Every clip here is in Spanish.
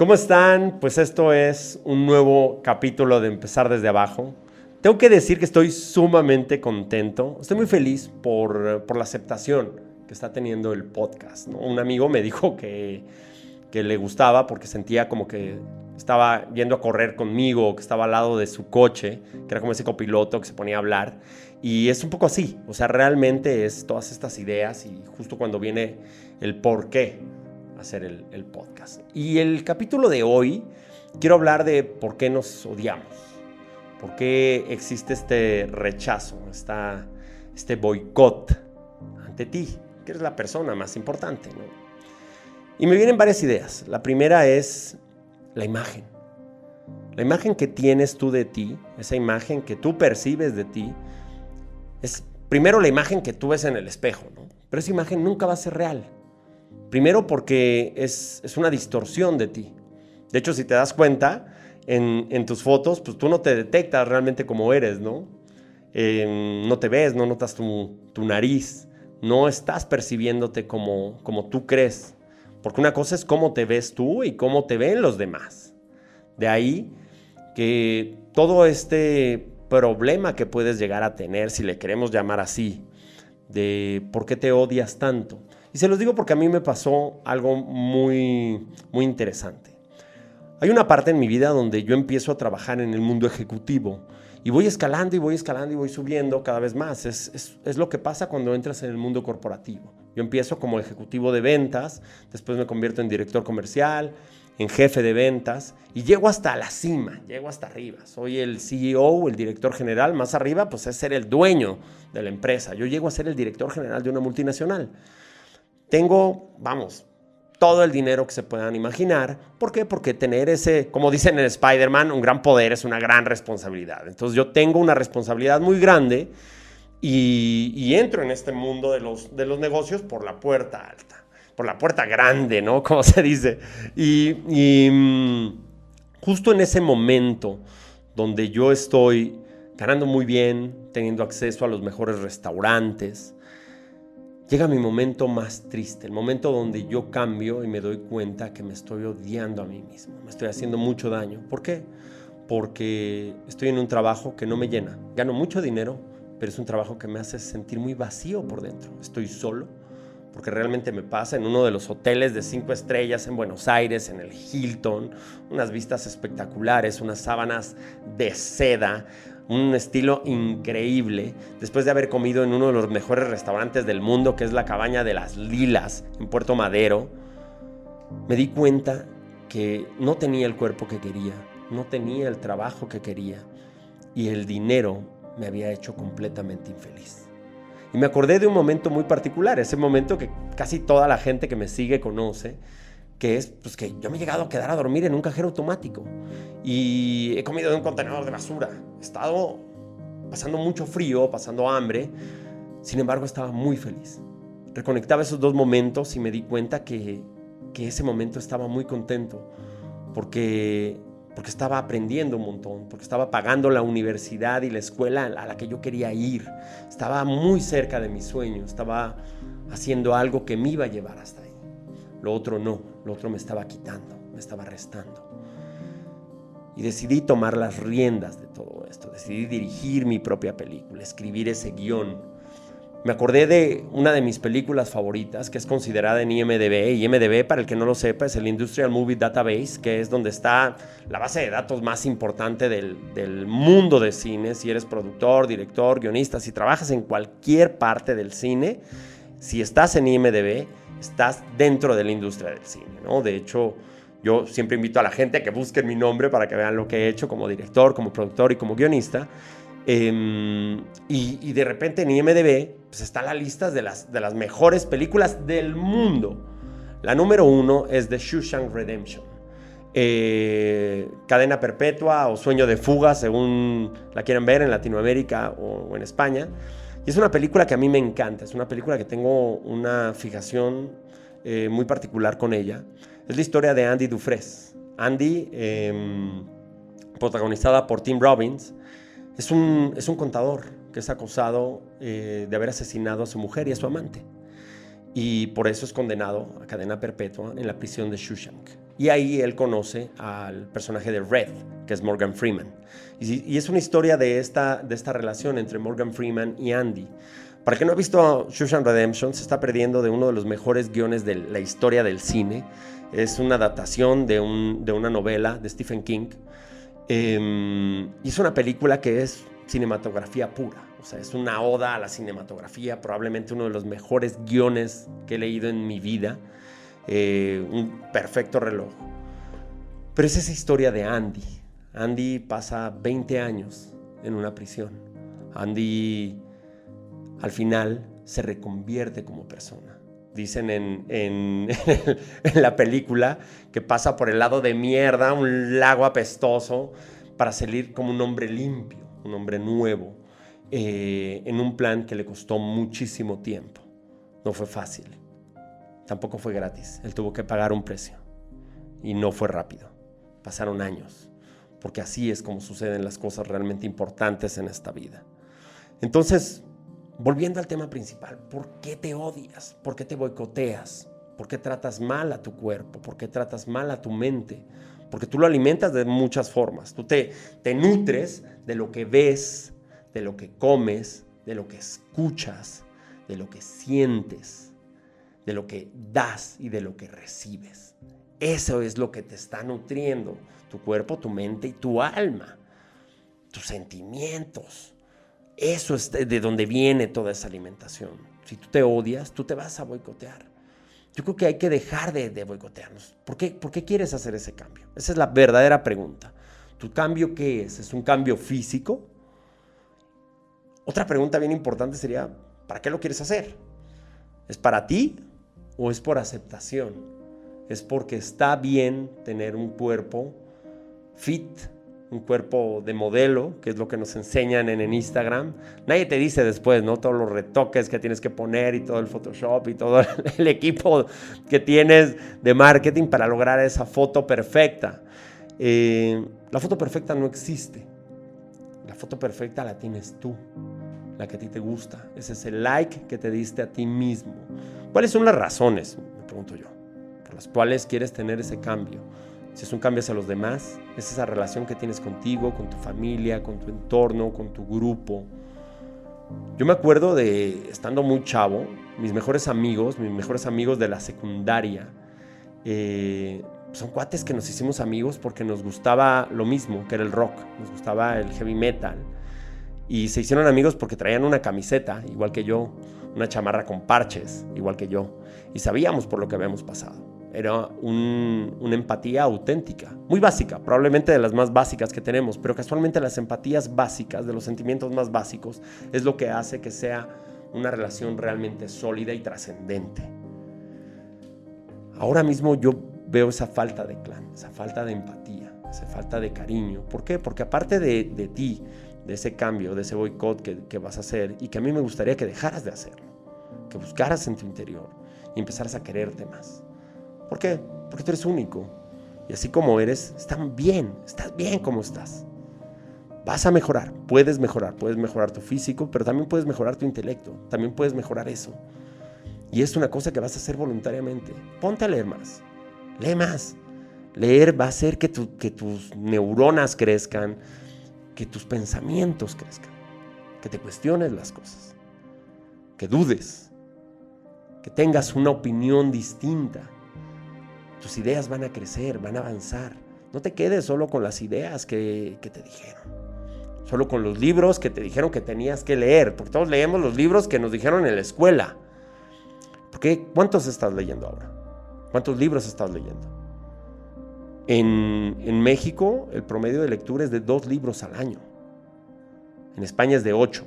¿Cómo están? Pues esto es un nuevo capítulo de Empezar desde abajo. Tengo que decir que estoy sumamente contento, estoy muy feliz por, por la aceptación que está teniendo el podcast. Un amigo me dijo que, que le gustaba porque sentía como que estaba yendo a correr conmigo, que estaba al lado de su coche, que era como ese copiloto que se ponía a hablar. Y es un poco así, o sea, realmente es todas estas ideas y justo cuando viene el por qué hacer el, podcast. Y el capítulo de hoy quiero hablar de por qué nos odiamos, por qué existe este rechazo, esta, este boicot ante ti, que eres la persona más importante. Y me vienen varias ideas. La primera es la imagen. La imagen que tienes tú de ti, esa imagen que tú percibes de ti, es primero la imagen que tú ves en el espejo. Pero esa imagen nunca va a ser real. Primero porque es, una distorsión de ti. De hecho, si te das cuenta, en, tus fotos, pues tú no te detectas realmente como eres, ¿no? Em, no te ves, no notas tu, nariz, no estás percibiéndote como, como tú crees. Porque una cosa es cómo te ves tú y cómo te ven los demás. De ahí que todo este problema que puedes llegar a tener, si le queremos llamar así, de por qué te odias tanto, y se los digo porque a mí me pasó algo muy, muy interesante. Hay una parte en mi vida donde yo empiezo a trabajar en el mundo ejecutivo y voy escalando y voy escalando y voy subiendo cada vez más. Es, es, lo que pasa cuando entras en el mundo corporativo. Yo empiezo como ejecutivo de ventas, después me convierto en director comercial, en jefe de ventas y llego hasta la cima, llego hasta arriba. Soy el CEO, el director general, más arriba pues es ser el dueño de la empresa. Yo llego a ser el director general de una multinacional. Tengo, vamos, todo el dinero que se puedan imaginar. ¿Por qué? Porque tener ese, como dicen en Spider-Man, un gran poder es una gran responsabilidad. Entonces yo tengo una responsabilidad muy grande y, entro en este mundo de los, de los negocios por la puerta alta, por la puerta grande, ¿no? Como se dice. Y, y mm, justo en ese momento donde yo estoy ganando muy bien, teniendo acceso a los mejores restaurantes, llega mi momento más triste, el momento donde yo cambio y me doy cuenta que me estoy odiando a mí mismo, me estoy haciendo mucho daño. ¿Por qué? Porque estoy en un trabajo que no me llena. Gano mucho dinero, pero es un trabajo que me hace sentir muy vacío por dentro. Estoy solo, porque realmente me pasa en uno de los hoteles de cinco estrellas en Buenos Aires, en el Hilton, unas vistas espectaculares, unas sábanas de seda, un estilo increíble, después de haber comido en uno de los mejores restaurantes del mundo, que es la Cabaña de las Lilas, en Puerto Madero, me di cuenta que no tenía el cuerpo que quería, no tenía el trabajo que quería, y el dinero me había hecho completamente infeliz. Y me acordé de un momento muy particular, ese momento que casi toda la gente que me sigue conoce, que es pues, que yo me he llegado a quedar a dormir en un cajero automático y he comido de un contenedor de basura. He estado pasando mucho frío, pasando hambre, sin embargo estaba muy feliz. Reconectaba esos dos momentos y me di cuenta que, que ese momento estaba muy contento porque, porque estaba aprendiendo un montón, porque estaba pagando la universidad y la escuela a la que yo quería ir. Estaba muy cerca de mi sueño, estaba haciendo algo que me iba a llevar hasta ahí. Lo otro no, lo otro me estaba quitando, me estaba restando. Y decidí tomar las riendas de todo esto, decidí dirigir mi propia película, escribir ese guion. Me acordé de una de mis películas favoritas, que es considerada en IMDB, IMDB, para el que no lo sepa, es el Industrial Movie Database, que es donde está la base de datos más importante del, del mundo de cine. Si eres productor, director, guionista, si trabajas en cualquier parte del cine, si estás en IMDB, estás dentro de la industria del cine, ¿no? De hecho, yo siempre invito a la gente a que busquen mi nombre para que vean lo que he hecho como director, como productor y como guionista. Em, y, de repente en IMDB pues está la lista de las, de las mejores películas del mundo. La número uno es The Shawshank Redemption. Eh, cadena perpetua o sueño de fuga, según la quieran ver en Latinoamérica o en España. Y es una película que a mí me encanta, es una película que tengo una fijación eh, muy particular con ella. Es la historia de Andy Dufresne. Andy, em, protagonizada por Tim Robbins, es un, es un contador que es acusado eh, de haber asesinado a su mujer y a su amante. Y por eso es condenado a cadena perpetua en la prisión de Shushank. Y ahí él conoce al personaje de Red, que es Morgan Freeman. Y, es una historia de esta, de esta relación entre Morgan Freeman y Andy. Para el que no ha visto Shushan Redemption, se está perdiendo de uno de los mejores guiones de la historia del cine. Es una adaptación de, una novela de Stephen King. Em, y es una película que es cinematografía pura. O sea, es una oda a la cinematografía, probablemente uno de los mejores guiones que he leído en mi vida. Eh, un perfecto reloj. Pero es esa historia de Andy. Andy pasa 20 años en una prisión. Andy al final se reconvierte como persona. Dicen en, en, la película que pasa por el lado de mierda, un lago apestoso, para salir como un hombre limpio, un hombre nuevo, eh, en un plan que le costó muchísimo tiempo. No fue fácil. Tampoco fue gratis. Él tuvo que pagar un precio. Y no fue rápido. Pasaron años. Porque así es como suceden las cosas realmente importantes en esta vida. Entonces, volviendo al tema principal, ¿por qué te odias? ¿Por qué te boicoteas? ¿Por qué tratas mal a tu cuerpo? ¿Por qué tratas mal a tu mente? Porque tú lo alimentas de muchas formas. Tú te, te nutres de lo que ves, de lo que comes, de lo que escuchas, de lo que sientes de lo que das y de lo que recibes. Eso es lo que te está nutriendo tu cuerpo, tu mente y tu alma, tus sentimientos. Eso es de donde viene toda esa alimentación. Si tú te odias, tú te vas a boicotear. Yo creo que hay que dejar de, boicotearnos. ¿Por qué, ¿Por qué quieres hacer ese cambio? Esa es la verdadera pregunta. ¿Tu cambio qué es? ¿Es un cambio físico? Otra pregunta bien importante sería, ¿para qué lo quieres hacer? ¿Es para ti o es por aceptación. Es porque está bien tener un cuerpo fit, un cuerpo de modelo, que es lo que nos enseñan en, en, Instagram. Nadie te dice después, ¿no? Todos los retoques que tienes que poner y todo el Photoshop y todo el equipo que tienes de marketing para lograr esa foto perfecta. Eh, la foto perfecta no existe. La foto perfecta la tienes tú, la que a ti te gusta. Ese es el like que te diste a ti mismo. ¿Cuáles son las razones, me pregunto yo, por las cuales quieres tener ese cambio? Si es un cambio hacia los demás, es esa relación que tienes contigo, con tu familia, con tu entorno, con tu grupo. Yo me acuerdo de, estando muy chavo, mis mejores amigos, mis mejores amigos de la secundaria, eh, son cuates que nos hicimos amigos porque nos gustaba lo mismo, que era el rock, nos gustaba el heavy metal. Y se hicieron amigos porque traían una camiseta, igual que yo, una chamarra con parches, igual que yo, y sabíamos por lo que habíamos pasado. Era una empatía auténtica, muy básica, probablemente de las más básicas que tenemos, pero casualmente las empatías básicas, de los sentimientos más básicos, es lo que hace que sea una relación realmente sólida y trascendente. Ahora mismo yo veo esa falta de clan, esa falta de empatía, esa falta de cariño. ¿Por qué? Porque aparte de, de ti, de ese cambio, de ese boicot que, vas a hacer y que a mí me gustaría que dejaras de hacerlo, que buscaras en tu interior y empezaras a quererte más. ¿Por qué? Porque tú eres único y así como eres, estás bien, estás bien como estás. Vas a mejorar, puedes mejorar, puedes mejorar tu físico, pero también puedes mejorar tu intelecto, también puedes mejorar eso. Y es una cosa que vas a hacer voluntariamente. Ponte a leer más, lee más. Leer va a hacer que, que tus neuronas crezcan, que tus pensamientos crezcan, que te cuestiones las cosas, que dudes, que tengas una opinión distinta. Tus ideas van a crecer, van a avanzar. No te quedes solo con las ideas que, te dijeron, solo con los libros que te dijeron que tenías que leer, porque todos leemos los libros que nos dijeron en la escuela. Porque ¿cuántos estás leyendo ahora? ¿Cuántos libros estás leyendo? En, México el promedio de lectura es de dos libros al año. En España es de ocho.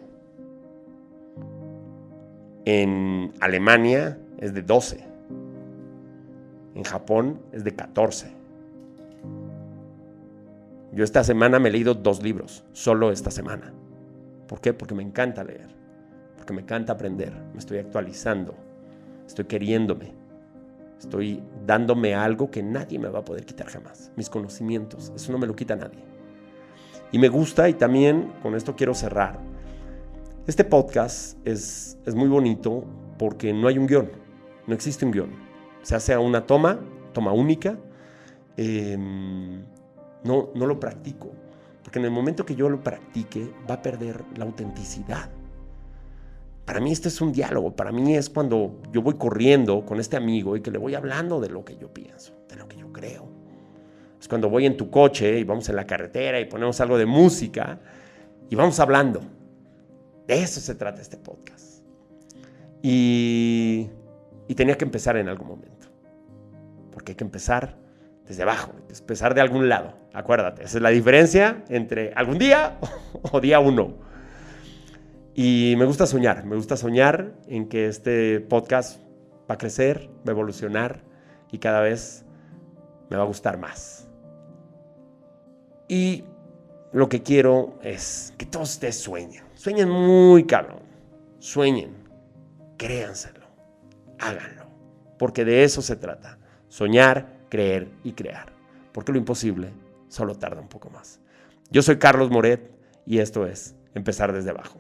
En Alemania es de doce. En Japón es de catorce. Yo esta semana me he leído dos libros, solo esta semana. ¿Por qué? Porque me encanta leer, porque me encanta aprender, me estoy actualizando, estoy queriéndome. Estoy dándome algo que nadie me va a poder quitar jamás. Mis conocimientos. Eso no me lo quita nadie. Y me gusta y también con esto quiero cerrar. Este podcast es, es muy bonito porque no hay un guion. No existe un guion. Se hace a una toma, toma única. em, no, no lo practico. Porque en el momento que yo lo practique, va a perder la autenticidad. Para mí este es un diálogo, para mí es cuando yo voy corriendo con este amigo y que le voy hablando de lo que yo pienso, de lo que yo creo. Es cuando voy en tu coche y vamos en la carretera y ponemos algo de música y vamos hablando. De eso se trata este podcast. Y, y tenía que empezar en algún momento. Porque hay que empezar desde abajo, empezar de algún lado. Acuérdate, esa es la diferencia entre algún día o día uno. Y me gusta soñar, me gusta soñar en que este podcast va a crecer, va a evolucionar y cada vez me va a gustar más. Y lo que quiero es que todos ustedes sueñen, sueñen muy cabrón, sueñen, créanselo, háganlo, porque de eso se trata, soñar, creer y crear, porque lo imposible solo tarda un poco más. Yo soy Carlos Moret y esto es Empezar desde abajo.